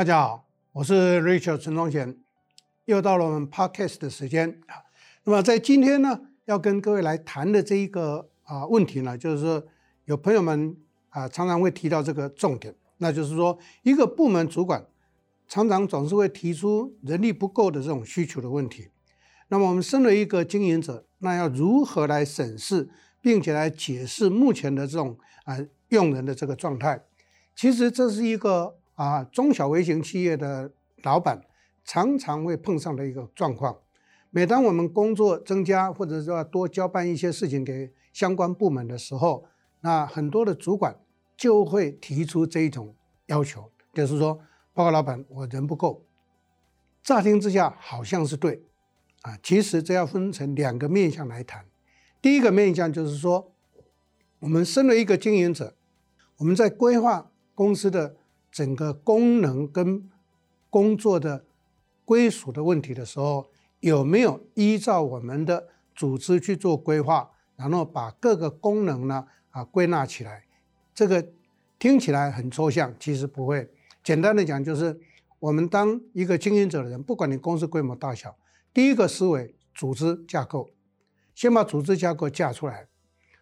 大家好，我是 Richard 陈忠贤，又到了我们 Podcast 的时间啊。那么在今天呢，要跟各位来谈的这一个啊问题呢，就是说有朋友们啊常常会提到这个重点，那就是说一个部门主管常常总是会提出人力不够的这种需求的问题。那么我们身为一个经营者，那要如何来审视，并且来解释目前的这种啊用人的这个状态？其实这是一个啊中小微型企业的老板常常会碰上的一个状况。每当我们工作增加，或者说要多交办一些事情给相关部门的时候，那很多的主管就会提出这一种要求，就是说，报告老板，我人不够。乍听之下好像是对。啊，其实这要分成两个面向来谈。第一个面向就是说，我们身为一个经营者，我们在规划公司的整个功能跟工作的归属的问题的时候，有没有依照我们的组织去做规划，然后把各个功能呢啊归纳起来？这个听起来很抽象，其实不会。简单的讲，就是我们当一个经营者的人，不管你公司规模大小。第一个思维，组织架构，先把组织架构架出来。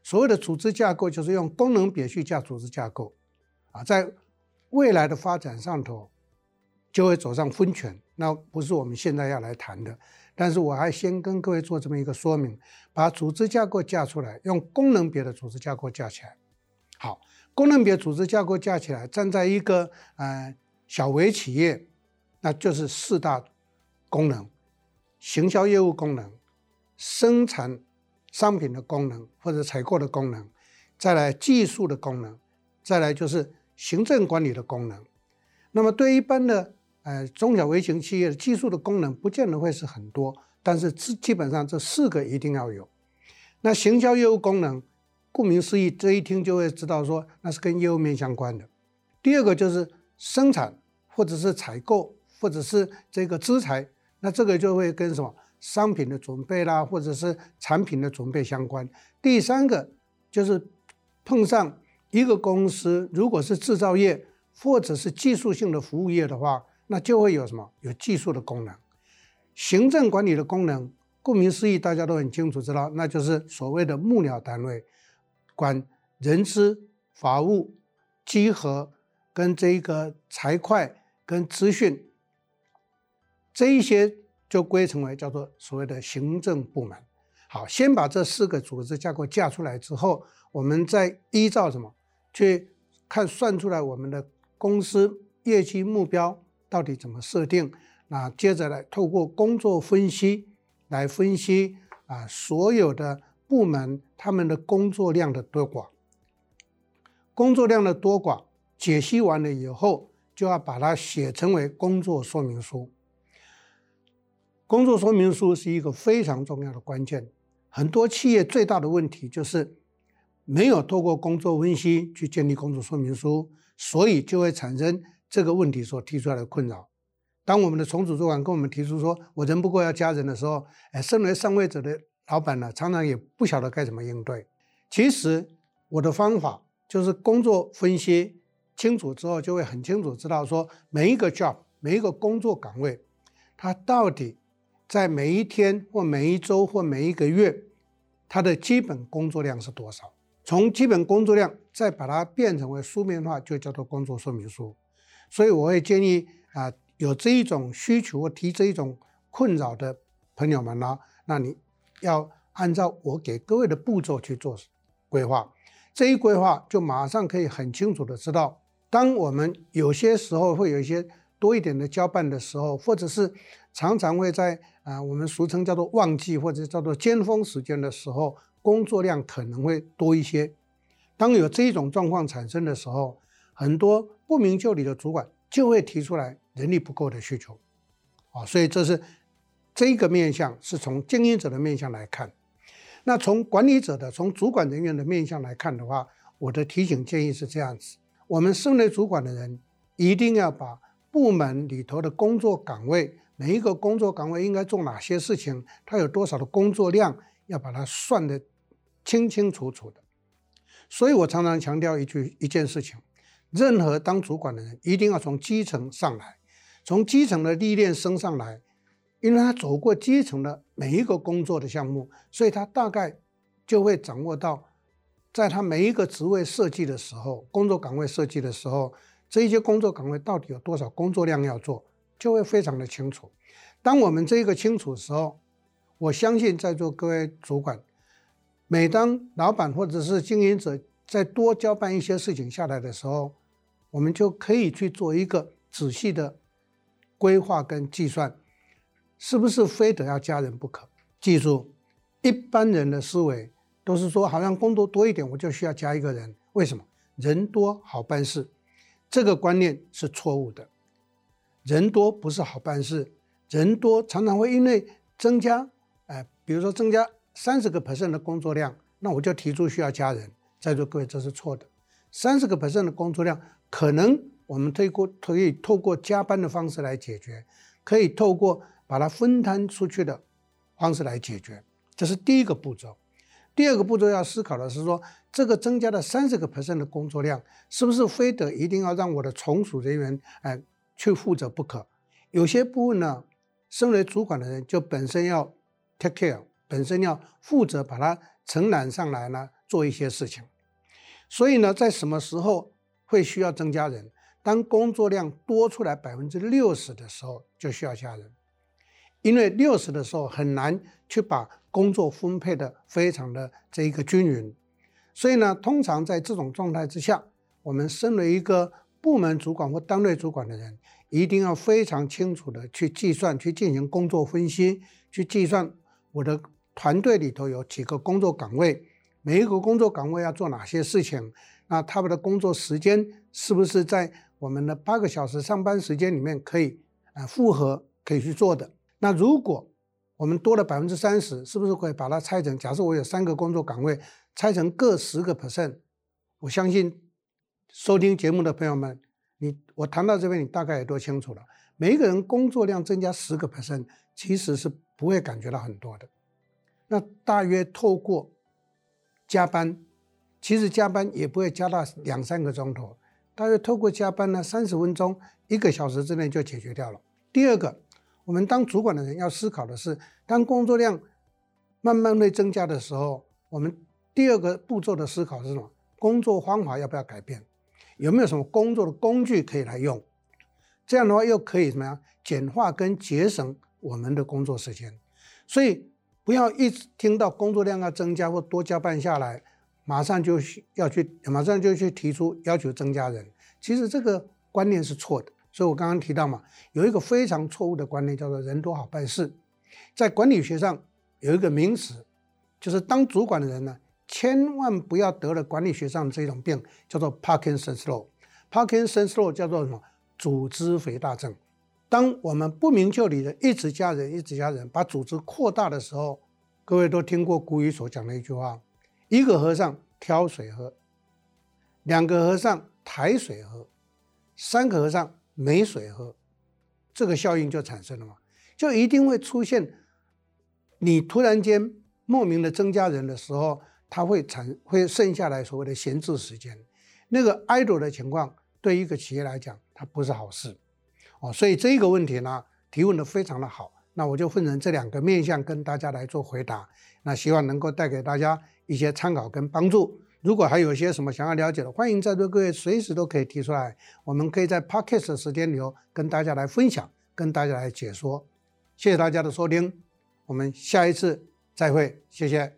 所谓的组织架构，就是用功能别去架组织架构，啊，在未来的发展上头，就会走上分权。那不是我们现在要来谈的。但是我还先跟各位做这么一个说明：把组织架构架出来，用功能别的组织架构架起来。好，功能别组织架构架起来，站在一个呃小微企业，那就是四大功能。行销业务功能、生产商品的功能或者采购的功能，再来技术的功能，再来就是行政管理的功能。那么对一般的呃中小微型企业的技术的功能，不见得会是很多，但是基基本上这四个一定要有。那行销业务功能，顾名思义，这一听就会知道说那是跟业务面相关的。第二个就是生产或者是采购或者是这个资材。那这个就会跟什么商品的准备啦，或者是产品的准备相关。第三个就是碰上一个公司，如果是制造业或者是技术性的服务业的话，那就会有什么？有技术的功能，行政管理的功能。顾名思义，大家都很清楚知道，那就是所谓的幕僚单位，管人资、法务、稽核跟这一个财会跟资讯。这一些就归成为叫做所谓的行政部门。好，先把这四个组织架构架出来之后，我们再依照什么去看算出来我们的公司业绩目标到底怎么设定？那接着来透过工作分析来分析啊，所有的部门他们的工作量的多寡，工作量的多寡解析完了以后，就要把它写成为工作说明书。工作说明书是一个非常重要的关键，很多企业最大的问题就是没有透过工作分析去建立工作说明书，所以就会产生这个问题所提出来的困扰。当我们的重组主管跟我们提出说“我人不够要加人”的时候，哎，身为上位者的老板呢，常常也不晓得该怎么应对。其实我的方法就是工作分析清楚之后，就会很清楚知道说每一个 job 每一个工作岗位，它到底。在每一天或每一周或每一个月，它的基本工作量是多少？从基本工作量再把它变成为书面化，就叫做工作说明书。所以我会建议啊，有这一种需求或提这一种困扰的朋友们呢，那你要按照我给各位的步骤去做规划。这一规划就马上可以很清楚的知道，当我们有些时候会有一些。多一点的交办的时候，或者是常常会在啊、我们俗称叫做旺季或者叫做尖峰时间的时候，工作量可能会多一些。当有这种状况产生的时候，很多不明就里的主管就会提出来人力不够的需求，啊，所以这是这个面向是从经营者的面向来看。那从管理者的、从主管人员的面向来看的话，我的提醒建议是这样子：我们身为主管的人，一定要把。部门里头的工作岗位，每一个工作岗位应该做哪些事情？它有多少的工作量？要把它算得清清楚楚的。所以我常常强调一句一件事情：任何当主管的人，一定要从基层上来，从基层的历练升上来，因为他走过基层的每一个工作的项目，所以他大概就会掌握到，在他每一个职位设计的时候，工作岗位设计的时候，这一些工作岗位到底有多少工作量要做，就会非常的清楚。当我们这个清楚的时候，我相信在座各位主管，每当老板或者是经营者再多交办一些事情下来的时候，我们就可以去做一个仔细的规划跟计算，是不是非得要加人不可？记住，一般人的思维都是说，好像工作多一点，我就需要加一个人。为什么？人多好办事，这个观念是错误的。人多不是好办事，人多常常会因为增加，比如说增加三十个 percent 的工作量，那我就提出需要加人。在座各位，这是错的。三十个 percent 的工作量。可能我们透过可以透过加班的方式来解决，可以透过把它分摊出去的方式来解决，这是第一个步骤。第二个步骤要思考的是说，这个增加的三十个 percent 的工作量，是不是非得一定要让我的从属人员哎去负责不可？有些部分呢，身为主管的人就本身要 take care，本身要负责把它承揽上来呢，做一些事情。所以呢，在什么时候？会需要增加人，当工作量多出来百分之六十的时候，就需要加人，因为六十的时候很难去把工作分配的非常的这一个均匀，所以呢，通常在这种状态之下，我们身为一个部门主管或单位主管的人，一定要非常清楚的去计算，去进行工作分析，去计算我的团队里头有几个工作岗位，每一个工作岗位要做哪些事情。那他们的工作时间是不是在我们的八个小时上班时间里面可以啊复合可以去做的？那如果我们多了百分之三十，是不是可以把它拆成？假设我有三个工作岗位，拆成各十个 percent，我相信收听节目的朋友们，你我谈到这边，你大概也都清楚了。每一个人工作量增加十个 percent，其实是不会感觉到很多的。那大约透过加班。其实加班也不会加到两三个钟头，大约透过加班呢，三十分钟、一个小时之内就解决掉了。第二个，我们当主管的人要思考的是，当工作量慢慢会增加的时候，我们第二个步骤的思考是什么？工作方法要不要改变？有没有什么工作的工具可以来用？这样的话又可以怎么样？简化跟节省我们的工作时间。所以不要一直听到工作量要增加或多加班下来。马上就要去，马上就去提出要求增加人。其实这个观念是错的。所以我刚刚提到嘛，有一个非常错误的观念，叫做“人多好办事”。在管理学上有一个名词，就是当主管的人呢，千万不要得了管理学上这种病，叫做 Parkinson's Law。Parkinson's Law 叫做什么？组织肥大症。当我们不明就里的一直加人，一直加人，把组织扩大的时候，各位都听过古语所讲的一句话。一个和尚挑水喝，两个和尚抬水喝，三个和尚没水喝，这个效应就产生了嘛？就一定会出现，你突然间莫名的增加人的时候，它会产会剩下来所谓的闲置时间，那个 idle 的情况对一个企业来讲，它不是好事哦。所以这个问题呢，提问的非常的好，那我就分成这两个面向跟大家来做回答，那希望能够带给大家。一些参考跟帮助，如果还有一些什么想要了解的，欢迎在座各位随时都可以提出来，我们可以在 Podcast 的时间里头跟大家来分享，跟大家来解说。谢谢大家的收听，我们下一次再会，谢谢。